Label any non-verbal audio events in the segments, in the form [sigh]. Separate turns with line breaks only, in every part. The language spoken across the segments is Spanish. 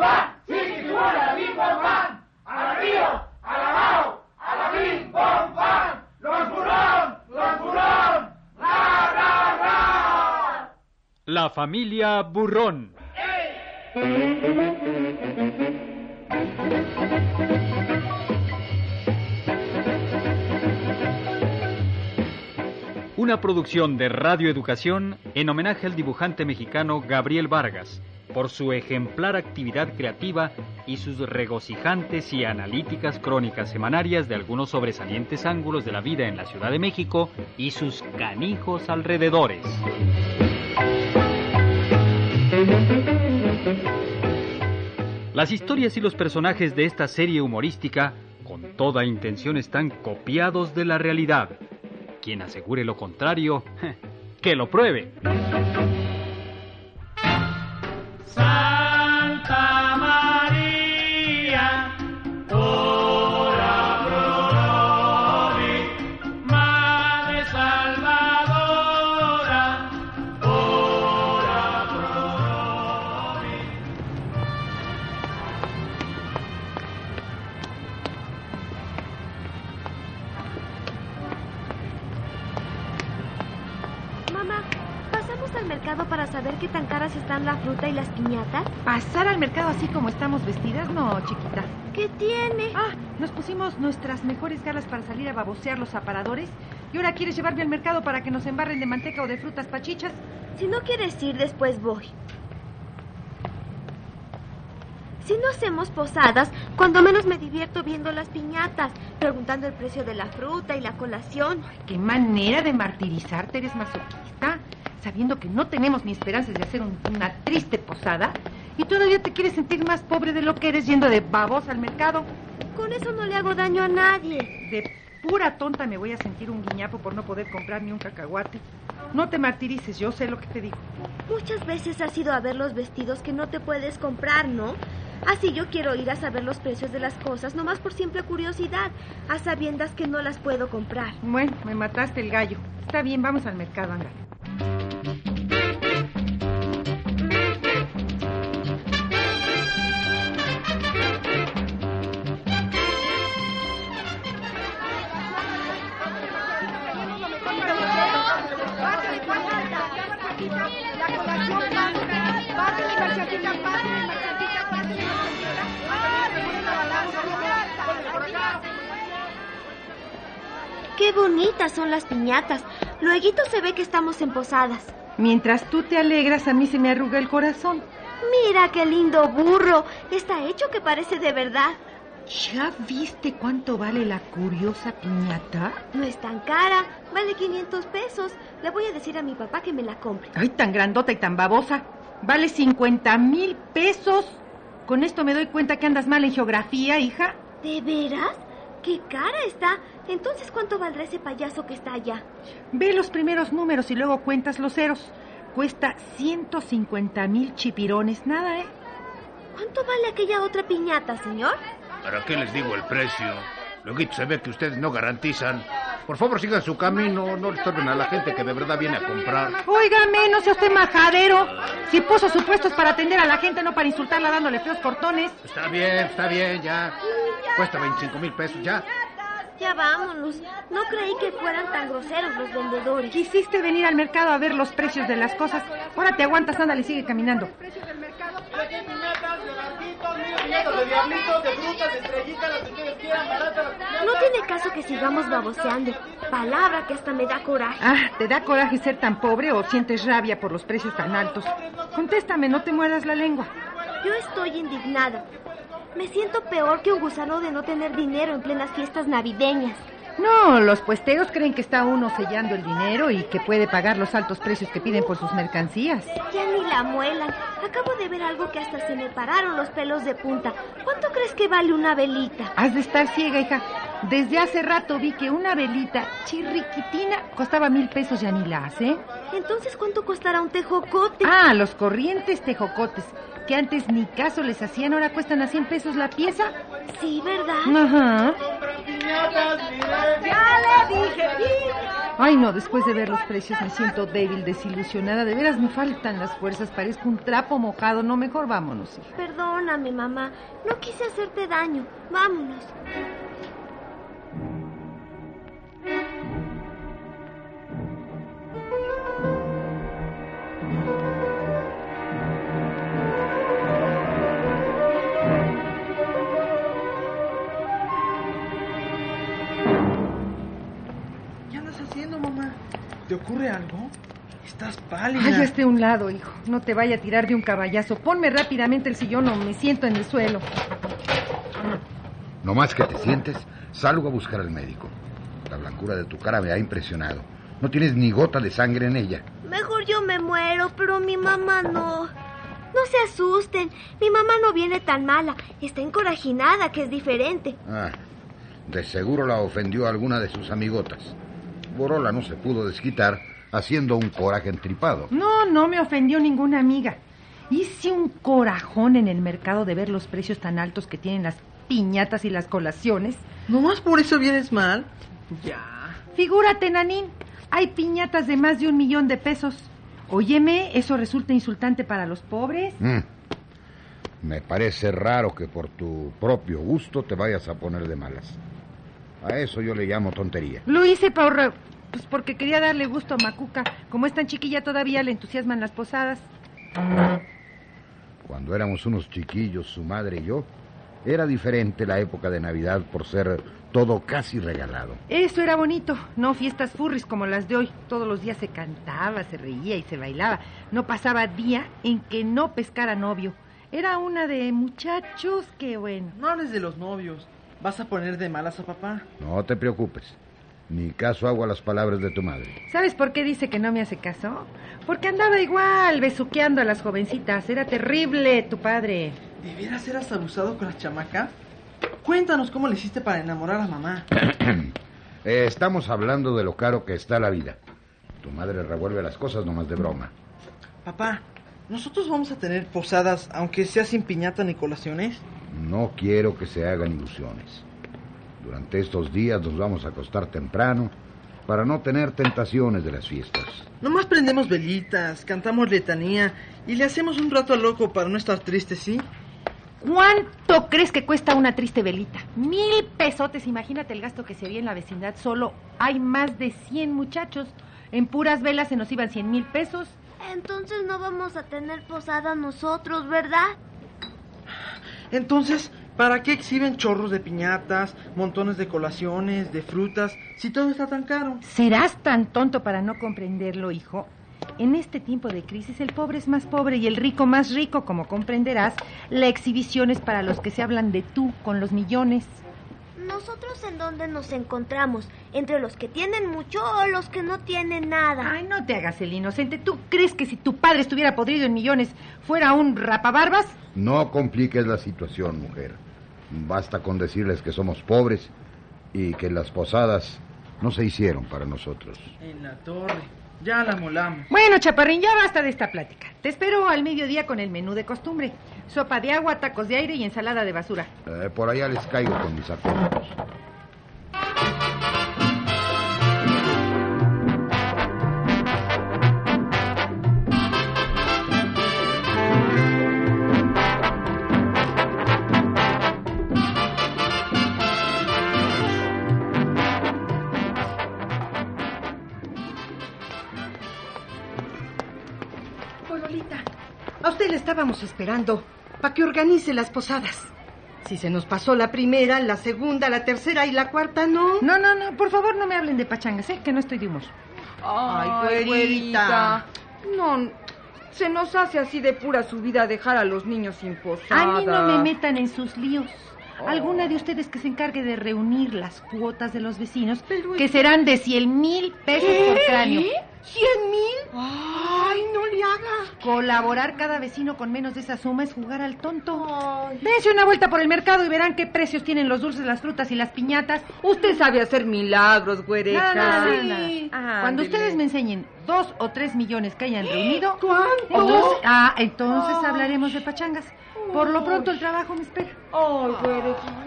la. La
familia Burrón. Una producción de Radio Educación en homenaje al dibujante mexicano Gabriel Vargas por su ejemplar actividad creativa y sus regocijantes y analíticas crónicas semanarias de algunos sobresalientes ángulos de la vida en la Ciudad de México y sus canijos alrededores. Las historias y los personajes de esta serie humorística, con toda intención, están copiados de la realidad. Quien asegure lo contrario, [laughs] que lo pruebe.
Fruta y las piñatas?
¿Pasar al mercado así como estamos vestidas? No, chiquita.
¿Qué tiene?
Ah, nos pusimos nuestras mejores galas para salir a babosear los aparadores. ¿Y ahora quieres llevarme al mercado para que nos embarren de manteca o de frutas pachichas?
Si no quieres ir, después voy. Si no hacemos posadas, cuando menos me divierto viendo las piñatas, preguntando el precio de la fruta y la colación.
¿Qué manera de martirizarte eres masoquista? Sabiendo que no tenemos ni esperanzas de hacer un- una triste posada. Y todavía te quieres sentir más pobre de lo que eres yendo de babos al mercado.
Con eso no le hago daño a nadie.
De pura tonta me voy a sentir un guiñapo por no poder comprar ni un cacahuate. No te martirices, yo sé lo que te digo.
Muchas veces has ido a ver los vestidos que no te puedes comprar, ¿no? Así yo quiero ir a saber los precios de las cosas, nomás por simple curiosidad, a sabiendas que no las puedo comprar.
Bueno, me mataste el gallo. Está bien, vamos al mercado, anda.
Bonitas son las piñatas. Luego se ve que estamos en posadas.
Mientras tú te alegras, a mí se me arruga el corazón.
Mira qué lindo burro. Está hecho que parece de verdad.
¿Ya viste cuánto vale la curiosa piñata?
No es tan cara. Vale 500 pesos. Le voy a decir a mi papá que me la compre.
Ay, tan grandota y tan babosa. Vale 50 mil pesos. Con esto me doy cuenta que andas mal en geografía, hija.
¿De veras? ¡Qué cara está! Entonces, ¿cuánto valdrá ese payaso que está allá?
Ve los primeros números y luego cuentas los ceros. Cuesta 150 mil chipirones. Nada, ¿eh?
¿Cuánto vale aquella otra piñata, señor?
¿Para qué les digo el precio? Luego se ve que ustedes no garantizan. Por favor, sigan su camino, no estorben a la gente que de verdad viene a comprar.
Óigame, no sea usted majadero. Si puso supuestos para atender a la gente, no para insultarla dándole feos cortones.
Está bien, está bien, ya. Cuesta 25 mil pesos, ya.
Ya vámonos. No creí que fueran tan groseros los vendedores.
Quisiste venir al mercado a ver los precios de las cosas. Ahora te aguantas, ándale, sigue caminando.
Hay piñatas de larguitos, mira, piñatas de diablitos, de frutas, de estrellitas, las que ustedes quieran, baratas las piñatas.
No tiene caso que sigamos baboseando. Palabra que hasta me da coraje.
Ah, ¿te da coraje ser tan pobre o sientes rabia por los precios tan altos? Contéstame, no te mueras la lengua.
Yo estoy indignada. Me siento peor que un gusano de no tener dinero en plenas fiestas navideñas.
No, los puesteros creen que está uno sellando el dinero y que puede pagar los altos precios que piden por sus mercancías.
Ya ni la muelan. Acabo de ver algo que hasta se me pararon los pelos de punta. ¿Cuánto crees que vale una velita?
Has de estar ciega, hija. Desde hace rato vi que una velita chirriquitina costaba mil pesos ya ni la hace.
Entonces, ¿cuánto costará un tejocote?
Ah, los corrientes tejocotes, que antes ni caso les hacían, ahora cuestan a 100 pesos la pieza.
Sí, ¿verdad?
Ajá.
Piñatas.
Ya le dije,
Ay, no, después de ver los precios me siento débil, desilusionada. De veras me faltan las fuerzas, parezco un trapo mojado. No, mejor vámonos, hija.
Perdóname, mamá. No quise hacerte daño. Vámonos.
Haciendo, mamá? ¿Te ocurre algo? Estás pálida.
Ay, hazte a un lado, hijo. No te vaya a tirar de un caballazo. Ponme rápidamente el sillón o me siento en el suelo.
No más que te sientes, salgo a buscar al médico. La blancura de tu cara me ha impresionado. No tienes ni gota de sangre en ella.
Mejor yo me muero, pero mi mamá no. No se asusten. Mi mamá no viene tan mala. Está encorajinada, que es diferente.
Ah, de seguro la ofendió alguna de sus amigotas. Borola no se pudo desquitar haciendo un coraje entripado.
No, no me ofendió ninguna amiga. Hice un corajón en el mercado de ver los precios tan altos que tienen las piñatas y las colaciones.
¿Nomás por eso vienes mal? Ya.
Figúrate, Nanín, hay piñatas de más de un millón de pesos. Óyeme, ¿eso resulta insultante para los pobres?
Mm. Me parece raro que por tu propio gusto te vayas a poner de malas. A eso yo le llamo tontería.
Lo hice por, pues porque quería darle gusto a Macuca. Como es tan chiquilla todavía, le entusiasman las posadas.
Cuando éramos unos chiquillos, su madre y yo, era diferente la época de Navidad por ser todo casi regalado.
Eso era bonito, no fiestas furris como las de hoy. Todos los días se cantaba, se reía y se bailaba. No pasaba día en que no pescara novio. Era una de muchachos que bueno.
No hables de los novios. ¿Vas a poner de malas a papá?
No te preocupes. Ni caso hago a las palabras de tu madre.
¿Sabes por qué dice que no me hace caso? Porque andaba igual, besuqueando a las jovencitas. Era terrible tu padre.
¿De veras eras abusado con las chamacas? Cuéntanos cómo le hiciste para enamorar a mamá. [clears throat]
Eh, estamos hablando de lo caro que está la vida. Tu madre revuelve las cosas nomás de broma.
Papá, ¿nosotros vamos a tener posadas aunque sea sin piñata ni colaciones?
No quiero que se hagan ilusiones. Durante estos días nos vamos a acostar temprano para no tener tentaciones de las fiestas.
Nomás prendemos velitas, cantamos letanía y le hacemos un rato al loco para no estar tristes, ¿sí?
¿Cuánto crees que cuesta una triste velita? Mil pesotes. Imagínate el gasto que se había en la vecindad. Solo hay más de 100 muchachos. En puras velas se nos iban 100 mil pesos.
Entonces no vamos a tener posada nosotros, ¿verdad?
Entonces, ¿para qué exhiben chorros de piñatas, montones de colaciones, de frutas, si todo está tan caro?
¿Serás tan tonto para no comprenderlo, hijo? En este tiempo de crisis el pobre es más pobre y el rico más rico, como comprenderás. La exhibición es para los que se hablan de tú con los millones.
¿Nosotros en dónde nos encontramos? ¿Entre los que tienen mucho o los que no tienen nada?
Ay, no te hagas el inocente. ¿Tú crees que si tu padre estuviera podrido en millones fuera un rapabarbas?
No compliques la situación, mujer. Basta con decirles que somos pobres y que las posadas no se hicieron para nosotros.
En la torre. Ya la molamos.
Bueno, chaparrín, ya basta de esta plática. Te espero al mediodía con el menú de costumbre. Sopa de agua, tacos de aire y ensalada de basura.
Eh, por allá les caigo con mis apuntos.
Estábamos esperando para que organice las posadas. Si se nos pasó la primera, la segunda, la tercera y la cuarta, no.
No, no, no, por favor no me hablen de pachangas, ¿eh? Que no estoy de humor.
Ay, güerita.
No, se nos hace así de pura subida dejar a los niños sin posada.
A mí no me metan en sus líos. Alguna de ustedes que se encargue de reunir las cuotas de los vecinos, que serán de 100 mil pesos por cráneo.
¿Cien mil? Ay, no le haga.
Colaborar cada vecino con menos de esa suma es jugar al tonto. Dense una vuelta por el mercado y verán qué precios tienen los dulces, las frutas y las piñatas.
Usted sabe hacer milagros, güereta.
Nada, nada, nada.
Sí.
Cuando ustedes me enseñen dos o tres millones que hayan reunido,
¿Cuánto?
entonces, ah, entonces hablaremos de pachangas. Por lo pronto el trabajo me espera.
Ay, güereta.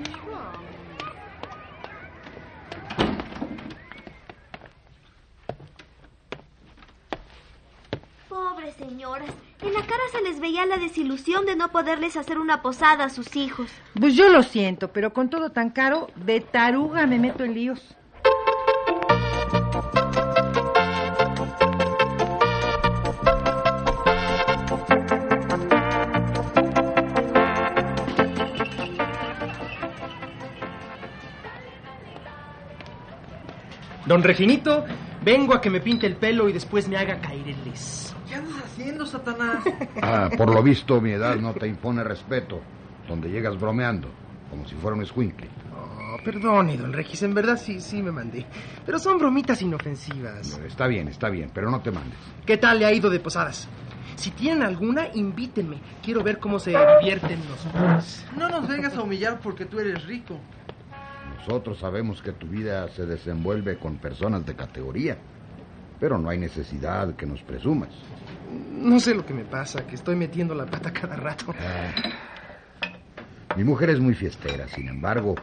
Pobres señoras, en la cara se les veía la desilusión de no poderles hacer una posada a sus hijos.
Pues yo lo siento, pero con todo tan caro, de taruga me meto en líos.
Don Reginito, vengo a que me pinte el pelo y después me haga caer el les.
¿Qué andas haciendo, Satanás? [laughs]
Ah, por lo visto, mi edad no te impone respeto. Donde llegas bromeando, como si fuera un escuincle.
Oh, perdone, don Regis, en verdad sí, sí me mandé. Pero son bromitas inofensivas.
Está bien, está bien, pero no te mandes.
¿Qué tal le ha ido de posadas? Si tienen alguna, invítenme. Quiero ver cómo se divierten los pobres.
No nos vengas a humillar porque tú eres rico.
Nosotros sabemos que tu vida se desenvuelve con personas de categoría, pero no hay necesidad que nos presumas.
No sé lo que me pasa, que estoy metiendo la pata cada rato.
Mi mujer es muy fiestera, sin embargo,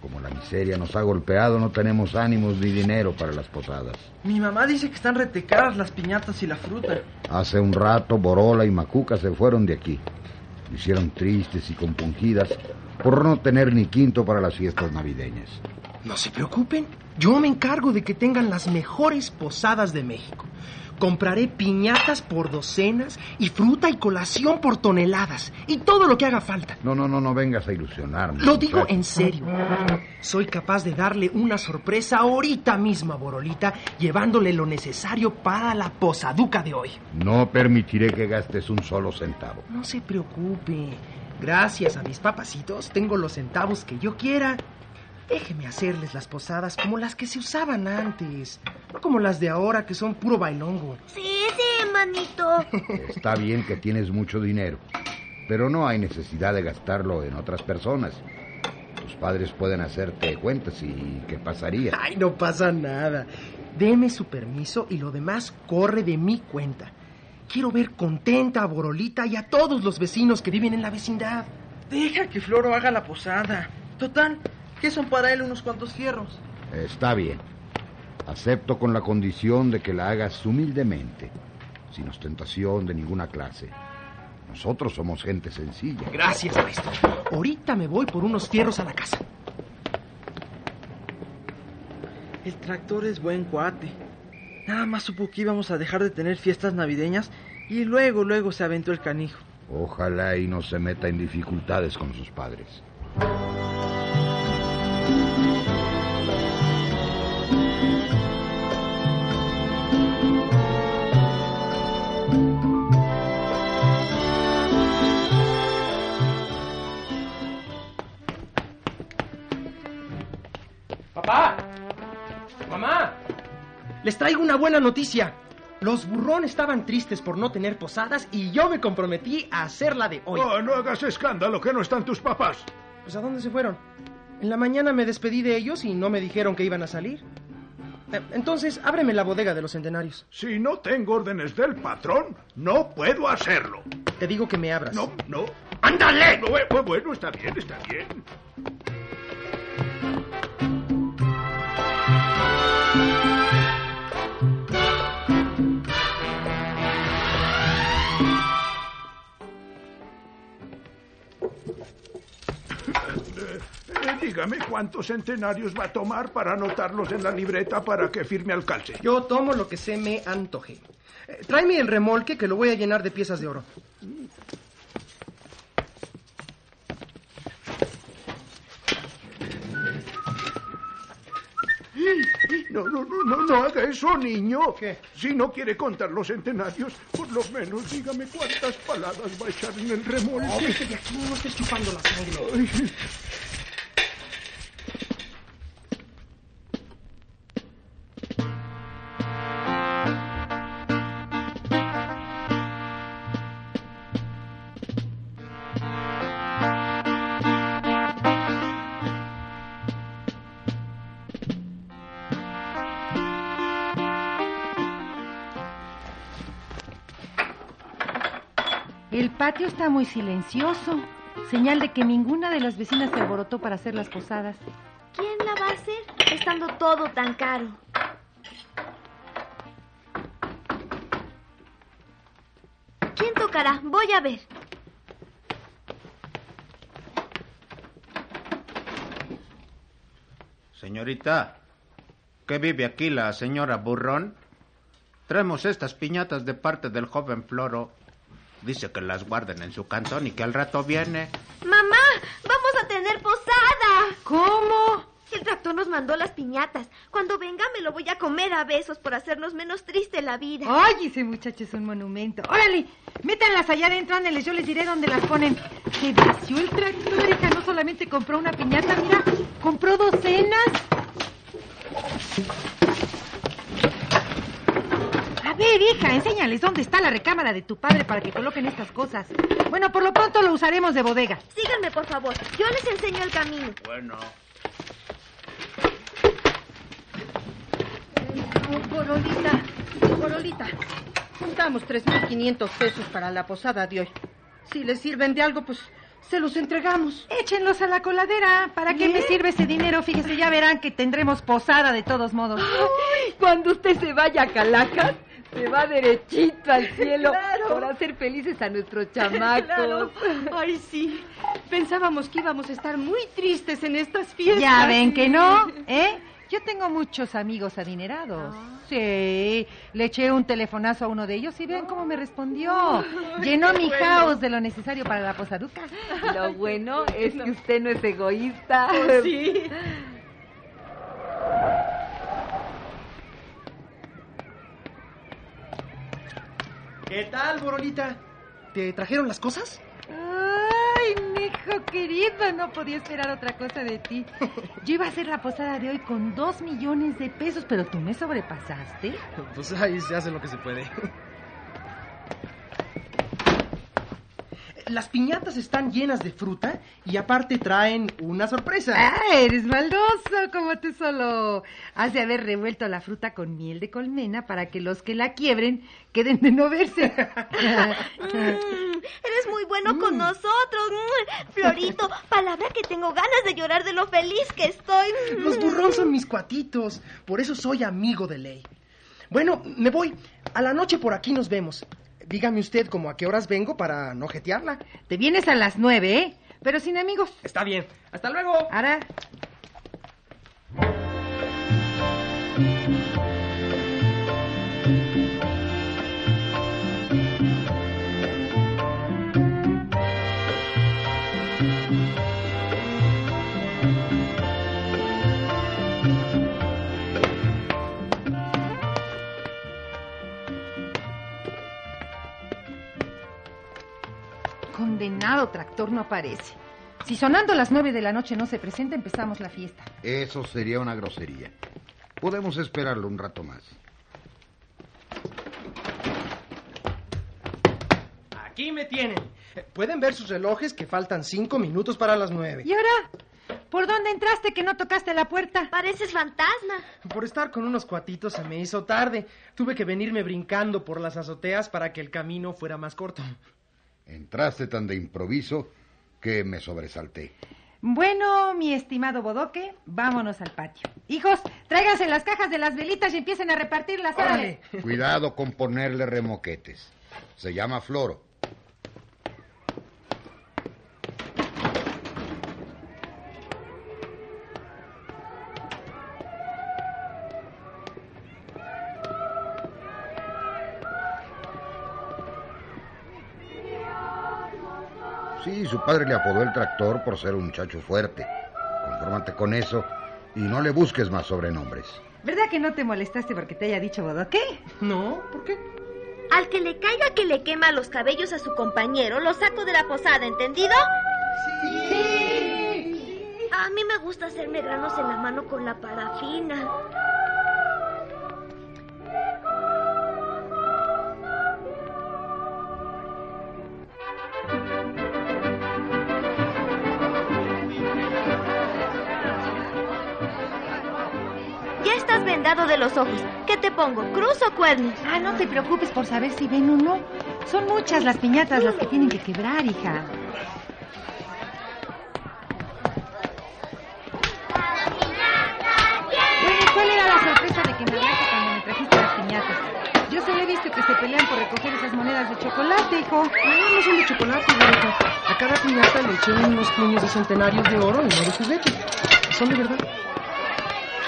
como la miseria nos ha golpeado, no tenemos ánimos ni dinero para las posadas.
Mi mamá dice que están retecadas las piñatas y la fruta.
Hace un rato Borola y Macuca se fueron de aquí. Me hicieron tristes y compungidas por no tener ni quinto para las fiestas navideñas.
No se preocupen, yo me encargo de que tengan las mejores posadas de México. Compraré piñatas por docenas y fruta y colación por toneladas y todo lo que haga falta.
No, no, no, no vengas a ilusionarme.
Lo digo en serio. Soy capaz de darle una sorpresa ahorita mismo a Borolita, llevándole lo necesario para la posaduca de hoy.
No permitiré que gastes un solo centavo.
No se preocupe. Gracias a mis papacitos tengo los centavos que yo quiera. Déjeme hacerles las posadas como las que se usaban antes, no como las de ahora que son puro bailongo.
Sí, sí, manito. [laughs]
Está bien que tienes mucho dinero, pero no hay necesidad de gastarlo en otras personas. Tus padres pueden hacerte cuentas y ¿qué pasaría?
Ay, no pasa nada. Deme su permiso y lo demás corre de mi cuenta. Quiero ver contenta a Borolita y a todos los vecinos que viven en la vecindad.
Deja que Floro haga la posada. Total, ¿qué son para él unos cuantos fierros?
Está bien. Acepto con la condición de que la hagas humildemente, sin ostentación de ninguna clase. Nosotros somos gente sencilla.
Gracias, maestro. Ahorita me voy por unos fierros a la casa.
El tractor es buen cuate. Nada más supo que íbamos a dejar de tener fiestas navideñas y luego, luego se aventó el canijo.
Ojalá y no se meta en dificultades con sus padres.
¡Papá! ¡Mamá! Les traigo una buena noticia. Los burrón estaban tristes por no tener posadas y yo me comprometí a hacerla de hoy.
Oh, no hagas escándalo, que no están tus papás.
Pues ¿a dónde se fueron? En la mañana me despedí de ellos y no me dijeron que iban a salir. Eh, Entonces, ábreme la bodega de los centenarios.
Si no tengo órdenes del patrón, no puedo hacerlo.
Te digo que me abras.
No, no. ¡Ándale! No, eh, bueno, está bien, está bien. Dígame cuántos centenarios va a tomar para anotarlos en la libreta para que firme al calce.
Yo tomo lo que se me antoje. Eh, tráeme el remolque que lo voy a llenar de piezas de oro.
No, no, no, no, no haga eso, niño.
¿Qué?
Si no quiere contar los centenarios, por lo menos dígame cuántas paladas va a echar en el remolque.
No, vete de aquí, no estés chupando la sangre.
Ay,
El patio está muy silencioso, señal de que ninguna de las vecinas se alborotó para hacer las posadas.
¿Quién la va a hacer estando todo tan caro? tocará. Voy a ver.
Señorita, ¿qué vive aquí la señora Burrón? Traemos estas piñatas de parte del joven Floro. Dice que las guarden en su cantón y que al rato viene.
Mamá, vamos a tener posada.
¿Cómo?
El tractor nos mandó las piñatas. Cuando venga me lo voy a comer a besos por hacernos menos triste la vida.
Ay, ese muchacho es un monumento. Órale, métanlas allá adentro, ándeles, yo les diré dónde las ponen. Se vació el tractor, hija, no solamente compró una piñata, mira, compró docenas. Ver, hija, enséñales dónde está la recámara de tu padre para que coloquen estas cosas. Bueno, por lo pronto lo usaremos de bodega.
Síganme, por favor. Yo les enseño el camino.
Bueno.
Borolita, Borolita, juntamos 3.500 pesos para la posada de hoy. Si les sirven de algo, pues se los entregamos.
Échenlos a la coladera. ¿Para qué me sirve ese dinero? Fíjese, ya verán que tendremos posada de todos modos.
Cuando usted se vaya a Calacas, se va derechito al cielo
Claro.
por hacer felices a nuestros chamacos. [laughs]
Claro. Ay, sí. Pensábamos que íbamos a estar muy tristes en estas fiestas.
Ya ven que no, ¿eh? Yo tengo muchos amigos adinerados. Sí, le eché un telefonazo a uno de ellos y vean cómo me respondió. Llenó mi house de lo necesario para la posaduca.
Lo bueno es que usted no es egoísta.
Oh, sí. [laughs]
¿Qué tal, Borolita? ¿Te trajeron las cosas?
Ay, mijo querido, no podía esperar otra cosa de ti. [laughs] Yo iba a hacer la posada de hoy con dos millones de pesos, pero tú me sobrepasaste.
Pues ahí se hace lo que se puede. Las piñatas están llenas de fruta y aparte traen una sorpresa.
Ah, eres maldoso, como tú solo. Has de haber revuelto la fruta con miel de colmena para que los que la quiebren queden de no verse. [laughs]
Mm, eres muy bueno con nosotros. Mm, Florito, palabra que tengo ganas de llorar de lo feliz que estoy. Mm.
Los burrón son mis cuatitos, por eso soy amigo de ley. Bueno, me voy. A la noche por aquí nos vemos. Dígame usted como a qué horas vengo para no jetearla.
Te vienes a las nueve, ¿eh? Pero sin amigos.
Está bien. Hasta luego.
Ahora, no aparece. Si sonando las nueve de la noche no se presenta, empezamos la fiesta.
Eso sería una grosería. Podemos esperarlo un rato más.
Aquí me tienen. Pueden ver sus relojes que faltan cinco minutos para las nueve.
¿Y ahora? ¿Por dónde entraste que no tocaste la puerta?
Pareces fantasma.
Por estar con unos cuatitos se me hizo tarde. Tuve que venirme brincando por las azoteas para que el camino fuera más corto.
Entraste tan de improviso que me sobresalté.
Bueno, mi estimado Bodoque, vámonos al patio. Hijos, tráiganse las cajas de las velitas y empiecen a repartirlas. órale.
Cuidado con ponerle remoquetes. Se llama Floro. Padre le apodó el tractor por ser un muchacho fuerte. Confórmate con eso y no le busques más sobrenombres.
¿Verdad que no te molestaste porque te haya dicho Bodoque?
No, ¿por qué?
Al que le caiga que le quema los cabellos a su compañero, lo saco de la posada, ¿entendido?
Sí.
A mí me gusta hacerme granos en la mano con la parafina. Vendado de los ojos. ¿Qué te pongo? ¿Cruz o cuernos?
Ah, no te preocupes por saber si ven o no. Son muchas las piñatas las que tienen que quebrar, hija. Bueno, ¿y ¿cuál era la sorpresa de que me hablaste cuando me trajiste las piñatas? yo solo he visto que se pelean por recoger esas monedas de chocolate, hijo.
No, no son de chocolate, güerita. A cada piñata le eché unos puños de centenarios de oro y no de juguete. Son de verdad.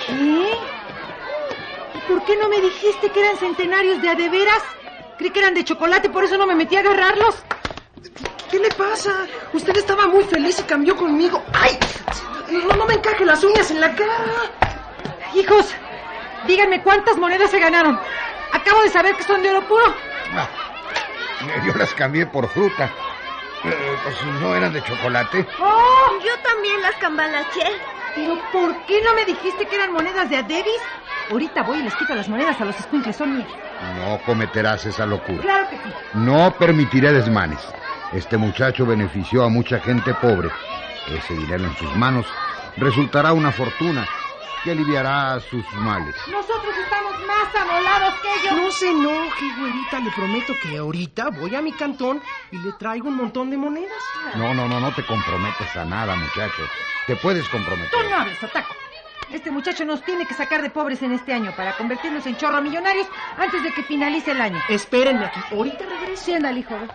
¿Qué? ¿Y por qué no me dijiste que eran centenarios de a de veras? Creí que eran de chocolate, por eso no me metí a agarrarlos.
¿Qué le pasa? Usted estaba muy feliz y cambió conmigo. ¡Ay! No, no me encaje las uñas en la cara.
Hijos, díganme cuántas monedas se ganaron. Acabo de saber que son de oro puro.
Ah, yo las cambié por fruta. Eh, pues no eran de chocolate.
¡Oh! Yo también las cambalaché.
¿Pero por qué no me dijiste que eran monedas de Adebis? Ahorita voy y les quito las monedas a los escuincles, son mías.
No cometerás esa locura.
Claro que sí.
No permitiré desmanes. Este muchacho benefició a mucha gente pobre. Ese dinero en sus manos resultará una fortuna que aliviará sus males.
Nosotros estamos más amolados que ellos.
No se enoje, güerita. Le prometo que ahorita voy a mi cantón y le traigo un montón de monedas.
No, no, no, no te comprometes a nada, muchacho. Te puedes comprometer.
Tú no hables, Ataco. Este muchacho nos tiene que sacar de pobres en este año para convertirnos en chorro millonarios antes de que finalice el año.
Espérenme aquí. Ahorita regreso.
Sí, ándale, hijo. ve.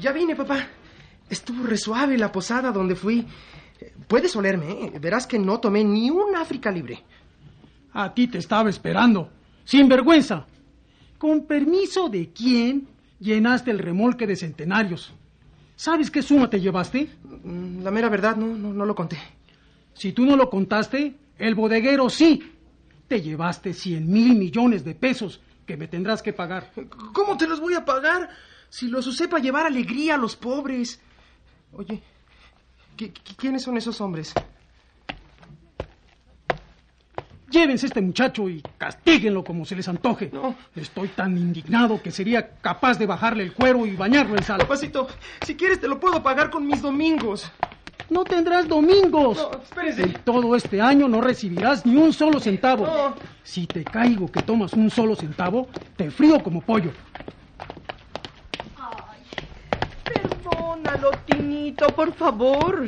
Ya vine, papá. Estuvo re suave la posada donde fui. Puedes olerme, ¿eh? Verás que no tomé ni un África libre.
A ti te estaba esperando. Sin vergüenza. ¿Con permiso de quién llenaste el remolque de centenarios? ¿Sabes qué suma te llevaste?
Mm, La mera verdad, no, no, no lo conté.
Si tú no lo contaste, el bodeguero sí. Te llevaste cien mil millones de pesos que me tendrás que pagar.
¿Cómo te los voy a pagar? Si los usé para llevar alegría a los pobres. Oye, ¿qui- qui- ¿quiénes son esos hombres?
Llévense este muchacho y castíguenlo como se les antoje. Estoy tan indignado que sería capaz de bajarle el cuero y bañarlo en sal.
Papacito, si quieres te lo puedo pagar con mis domingos.
No tendrás domingos.
No, espérese.
En todo este año no recibirás ni un solo centavo.
No.
Si te caigo que tomas un solo centavo, te frío como pollo.
Perdónalo, Tinito, por favor.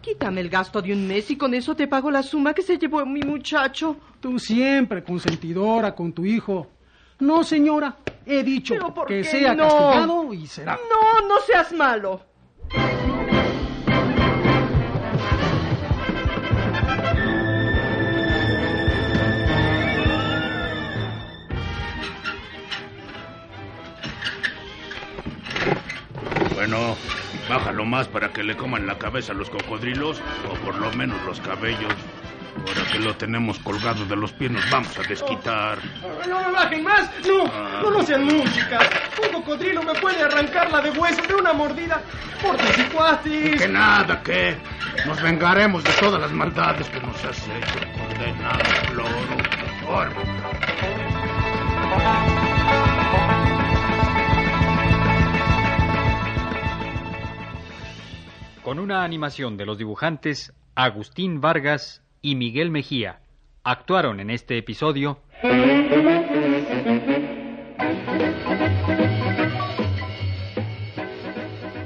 Quítame el gasto de un mes y con eso te pago la suma que se llevó mi muchacho.
Tú siempre consentidora con tu hijo. No, señora, he dicho
¿Pero por
que sea
no?
castigado y será.
No, no seas malo.
Bueno, bájalo más para que le coman la cabeza a los cocodrilos, o por lo menos los cabellos. Ahora que lo tenemos colgado de los pies, nos vamos a desquitar.
No me bajen más. No, no, no sean música. Un cocodrilo me puede arrancar la de huesos de una mordida. Portes y cuates.
Que nada, que nos vengaremos de todas las maldades que nos has hecho, condenado loro. Órale.
Con una animación de los dibujantes Agustín Vargas y Miguel Mejía, actuaron en este episodio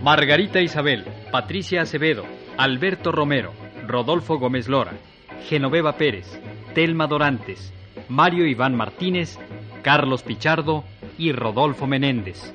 Margarita Isabel, Patricia Acevedo, Alberto Romero, Rodolfo Gómez Lora, Genoveva Pérez, Telma Dorantes, Mario Iván Martínez, Carlos Pichardo y Rodolfo Menéndez.